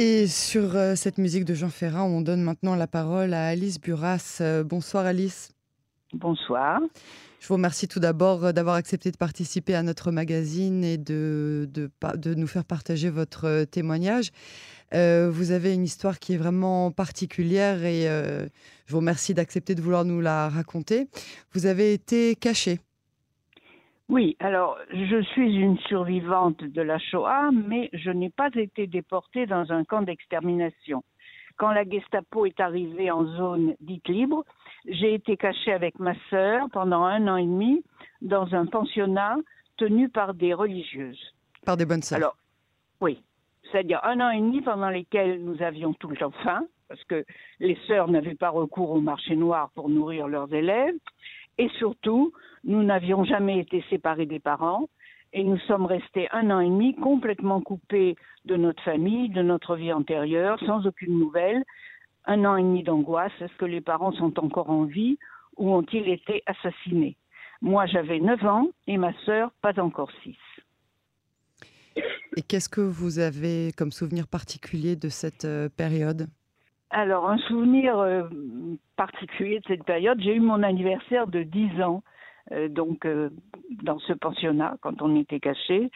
Et sur euh, cette musique de Jean Ferrat, on donne maintenant la parole à Alice Buras. Euh, bonsoir Alice. Bonsoir. Je vous remercie tout d'abord euh, d'avoir accepté de participer à notre magazine et de, de, de nous faire partager votre témoignage. Euh, vous avez une histoire qui est vraiment particulière et je vous remercie d'accepter de vouloir nous la raconter. Vous avez été cachée. Oui, alors je suis une survivante de la Shoah, mais je n'ai pas été déportée dans un camp d'extermination. Quand la Gestapo est arrivée en zone dite libre, j'ai été cachée avec ma sœur pendant un an et demi dans un pensionnat tenu par des religieuses. Par des bonnes sœurs. Alors, oui, c'est-à-dire un an et demi pendant lesquels nous avions tout le temps faim, parce que les sœurs n'avaient pas recours au marché noir pour nourrir leurs élèves, et surtout, nous n'avions jamais été séparés des parents, et nous sommes restés un an et demi complètement coupés de notre famille, de notre vie antérieure, sans aucune nouvelle. Un an et demi d'angoisse, est-ce que les parents sont encore en vie ou ont-ils été assassinés? Moi, j'avais 9 ans et ma sœur, pas encore 6. Et qu'est-ce que vous avez comme souvenir particulier de cette euh, période? Alors, un souvenir euh, particulier de cette période, j'ai eu mon anniversaire de 10 ans. Euh, donc dans ce pensionnat quand on était caché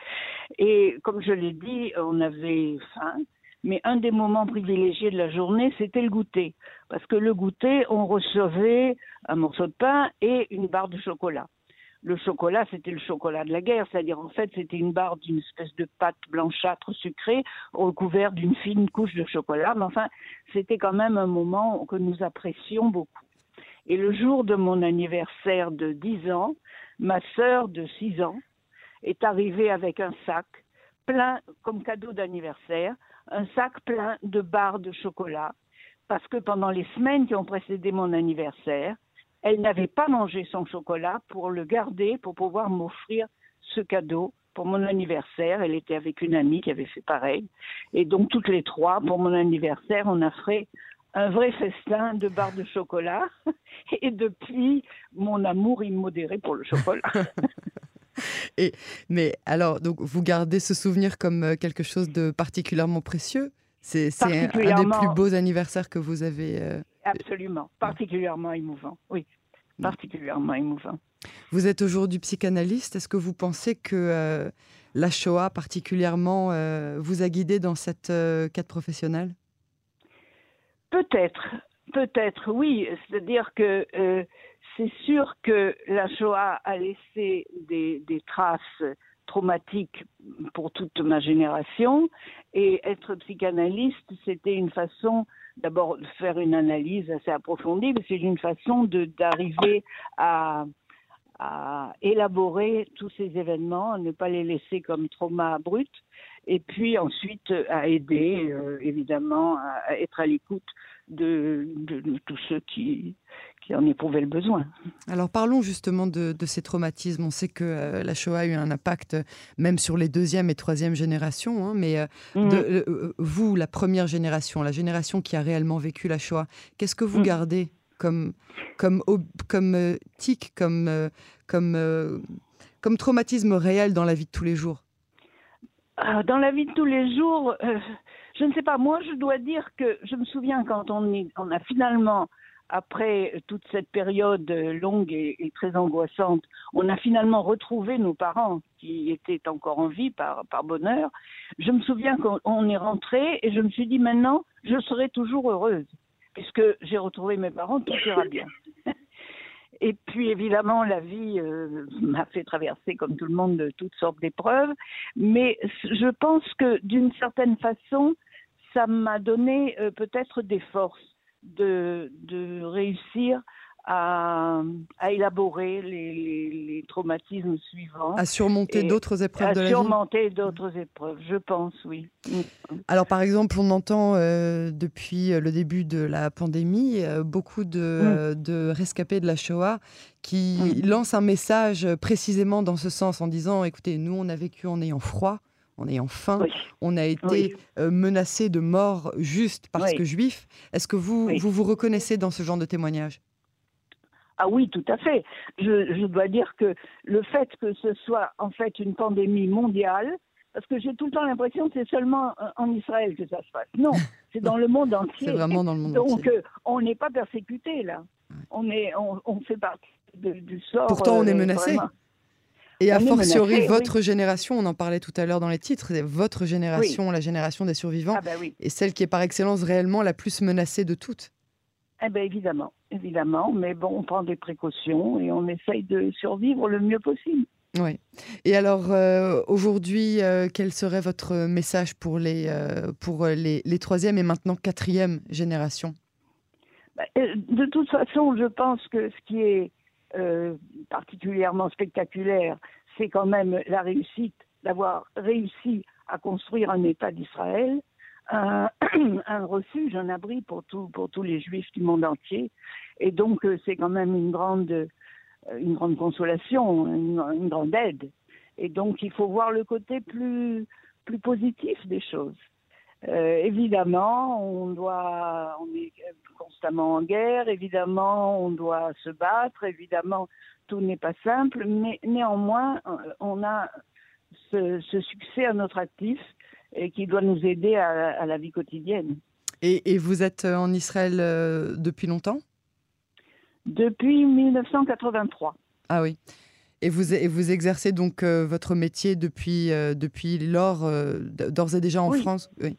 et comme je l'ai dit on avait faim mais un des moments privilégiés de la journée, c'était le goûter. Parce que le goûter, on recevait un morceau de pain et une barre de chocolat le chocolat, c'était le chocolat de la guerre, c'est-à-dire en fait c'était une barre d'une espèce de pâte blanchâtre sucrée recouverte d'une fine couche de chocolat, mais enfin c'était quand même un moment que nous apprécions beaucoup. Et le jour de mon anniversaire de 10 ans, ma sœur de 6 ans est arrivée avec un sac plein, comme cadeau d'anniversaire, un sac plein de barres de chocolat, parce que pendant les semaines qui ont précédé mon anniversaire, elle n'avait pas mangé son chocolat pour le garder, pour pouvoir m'offrir ce cadeau pour mon anniversaire. Elle était avec une amie qui avait fait pareil. Et donc, toutes les trois, pour mon anniversaire, on a fait un vrai festin de barres de chocolat. Et depuis, mon amour immodéré pour le chocolat. Et, mais alors, donc, vous gardez ce souvenir comme euh, quelque chose de particulièrement précieux? C'est un, des plus beaux anniversaires que vous avez euh, Absolument, particulièrement émouvant, oui. Particulièrement émouvant. Vous êtes aujourd'hui psychanalyste. Est-ce que vous pensez que euh, la Shoah particulièrement euh, vous a guidé dans cette euh, quête professionnelle? Peut-être, peut-être, oui. C'est-à-dire que c'est sûr que la Shoah a laissé des, des traces traumatiques pour toute ma génération et être psychanalyste, c'était une façon d'abord faire une analyse assez approfondie, mais c'est une façon d'arriver à, à élaborer tous ces événements, ne pas les laisser comme trauma brut, et puis ensuite à aider, euh, évidemment, à être à l'écoute de, tous ceux qui, qui en éprouvaient le besoin. Alors parlons justement de, ces traumatismes. On sait que euh, la Shoah a eu un impact même sur les deuxième et troisième générations, hein, mais euh, de, vous, la première génération, la génération qui a réellement vécu la Shoah, qu'est-ce que vous mhm. gardez comme, comme, comme tic, comme, comme, comme traumatisme réel dans la vie de tous les jours? Ah, Dans la vie de tous les jours, je ne sais pas, moi je dois dire que je me souviens quand on, est, on a finalement, après toute cette période longue et, très angoissante, on a finalement retrouvé nos parents qui étaient encore en vie par, par bonheur. Je me souviens qu'on est rentré et je me suis dit maintenant, je serai toujours heureuse puisque j'ai retrouvé mes parents, tout ira bien. Et puis évidemment, la vie euh, m'a fait traverser, comme tout le monde, toutes sortes d'épreuves. Mais je pense que d'une certaine façon, ça m'a donné euh, peut-être des forces de, de réussir à, à élaborer les, les, traumatismes suivants. À surmonter d'autres épreuves de la vie. À surmonter d'autres épreuves, je pense, oui. Alors, par exemple, on entend euh, depuis le début de la pandémie euh, beaucoup de, mm. de, rescapés de la Shoah qui mm. lancent un message précisément dans ce sens en disant écoutez, nous, on a vécu en ayant froid en ayant faim, on a été euh, menacé de mort juste parce que juif. Est-ce que vous, vous vous reconnaissez dans ce genre de témoignage? Ah oui, tout à fait. Je, dois dire que le fait que ce soit en fait une pandémie mondiale, parce que j'ai tout le temps l'impression que c'est seulement en Israël que ça se passe. Non, c'est dans le monde entier. C'est vraiment dans le monde Donc, entier. Donc, on n'est pas persécuté là. On, est, on, fait partie du sort. Pourtant, on est menacé. Et a fortiori, votre génération, on en parlait tout à l'heure dans les titres, votre génération, la génération des survivants, ah bah oui. est celle qui est par excellence réellement la plus menacée de toutes. Eh bien, évidemment, évidemment. Mais bon, on prend des précautions et on essaye de survivre le mieux possible. Oui. Et alors, euh, aujourd'hui, euh, quel serait votre message pour les, euh, pour les, les troisième et maintenant quatrième générations? Bah, De toute façon, je pense que ce qui est particulièrement spectaculaire, c'est quand même la réussite d'avoir réussi à construire un État d'Israël, un, refuge, un abri pour, tous les juifs du monde entier. Et donc, c'est quand même une grande euh, consolation, une, grande aide. Et donc, il faut voir le côté plus positif des choses. Euh, évidemment, on doit, on est constamment en guerre. Évidemment, on doit se battre. Évidemment, tout n'est pas simple. Mais néanmoins, euh, on a ce, succès à notre actif et qui doit nous aider à, la vie quotidienne. Et, et, vous êtes en Israël depuis longtemps? Depuis 1983. Ah oui. Et vous, et vous exercez donc euh, votre métier depuis, euh, depuis lors, euh, d'ores et déjà en France? Oui.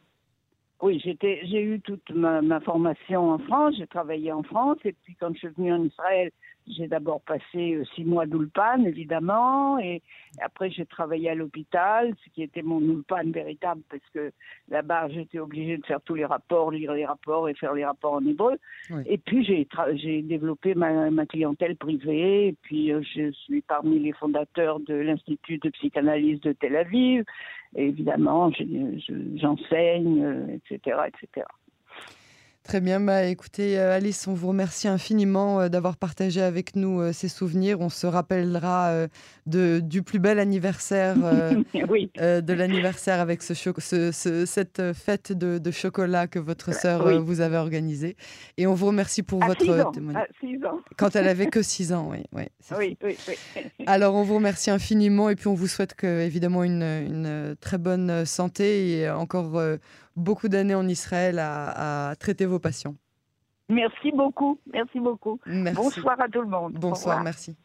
Oui, j'ai eu toute ma, ma, formation en France, j'ai travaillé en France, et puis quand je suis venue en Israël, j'ai d'abord passé euh, six mois d'Ulpan, évidemment, et après j'ai travaillé à l'hôpital, ce qui était mon Ulpan véritable, parce que là-bas j'étais obligée de faire tous les rapports, lire les rapports et faire les rapports en hébreu. Et puis j'ai développé ma, ma, clientèle privée, et puis euh, je suis parmi les fondateurs de l'Institut de psychanalyse de Tel Aviv. Et évidemment, j'enseigne, etc., euh, etc. Très bien, bah, écoutez euh, Alice, on vous remercie infiniment euh, d'avoir partagé avec nous euh, ces souvenirs. On se rappellera de, du plus bel anniversaire, de l'anniversaire avec ce, ce, cette fête de, chocolat que votre sœur vous avait organisée. Et on vous remercie pour votre témoignage. Quand elle avait que 6 ans, oui. Oui, oui, oui, Alors on vous remercie infiniment et puis on vous souhaite que, évidemment une, une très bonne santé et encore beaucoup d'années en Israël à, traiter vos patients. Merci beaucoup, merci beaucoup. Bonsoir à tout le monde. Bonsoir, merci.